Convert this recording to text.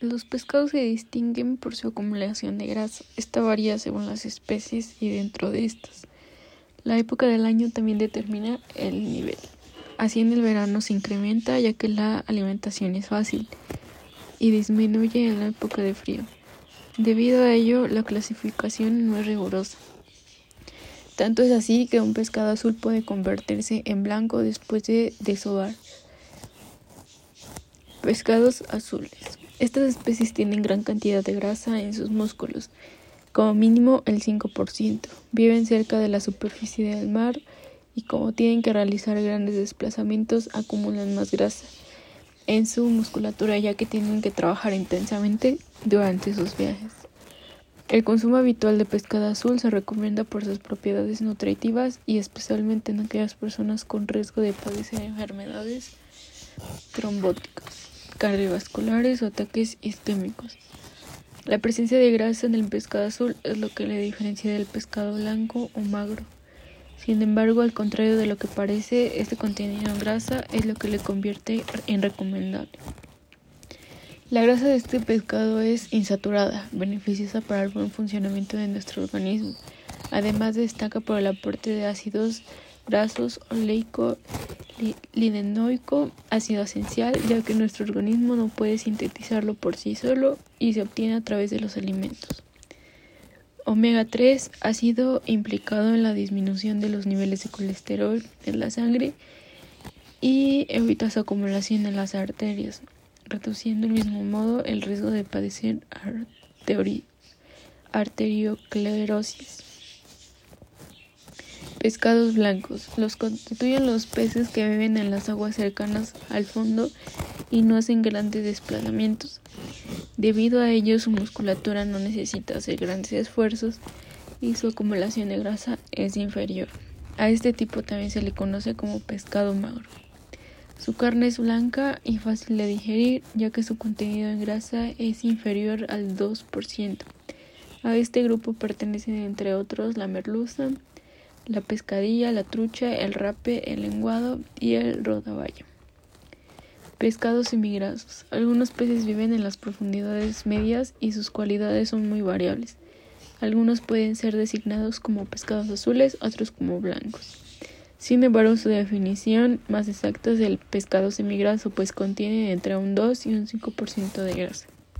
Los pescados se distinguen por su acumulación de grasa. Esta varía según las especies y dentro de estas. La época del año también determina el nivel. Así en el verano se incrementa ya que la alimentación es fácil y disminuye en la época de frío. Debido a ello, la clasificación no es rigurosa. Tanto es así que un pescado azul puede convertirse en blanco después de desovar. Pescados azules. Estas especies tienen gran cantidad de grasa en sus músculos, como mínimo el 5%. Viven cerca de la superficie del mar y como tienen que realizar grandes desplazamientos, acumulan más grasa en su musculatura ya que tienen que trabajar intensamente durante sus viajes. El consumo habitual de pescado azul se recomienda por sus propiedades nutritivas y especialmente en aquellas personas con riesgo de padecer enfermedades trombóticas, cardiovasculares o ataques isquémicos. La presencia de grasa en el pescado azul es lo que le diferencia del pescado blanco o magro. Sin embargo, al contrario de lo que parece, este contenido en grasa es lo que le convierte en recomendable. La grasa de este pescado es insaturada, beneficiosa para el buen funcionamiento de nuestro organismo. Además destaca por el aporte de ácidos grasos, oleico, linenoico, ácido esencial, ya que nuestro organismo no puede sintetizarlo por sí solo y se obtiene a través de los alimentos. Omega 3 ha sido implicado en la disminución de los niveles de colesterol en la sangre y evita su acumulación en las arterias reduciendo del mismo modo el riesgo de padecer arteriosclerosis. Pescados blancos. Los constituyen los peces que viven en las aguas cercanas al fondo y no hacen grandes desplazamientos. Debido a ello, su musculatura no necesita hacer grandes esfuerzos y su acumulación de grasa es inferior. A este tipo también se le conoce como pescado magro. Su carne es blanca y fácil de digerir, ya que su contenido en grasa es inferior al 2%. A este grupo pertenecen entre otros la merluza, la pescadilla, la trucha, el rape, el lenguado y el rodaballo. Pescados semigrasos. Algunos peces viven en las profundidades medias y sus cualidades son muy variables. Algunos pueden ser designados como pescados azules, otros como blancos. Sin embargo, su definición más exacta es el pescado semigraso, pues contiene entre un 2 y un 5% de grasa.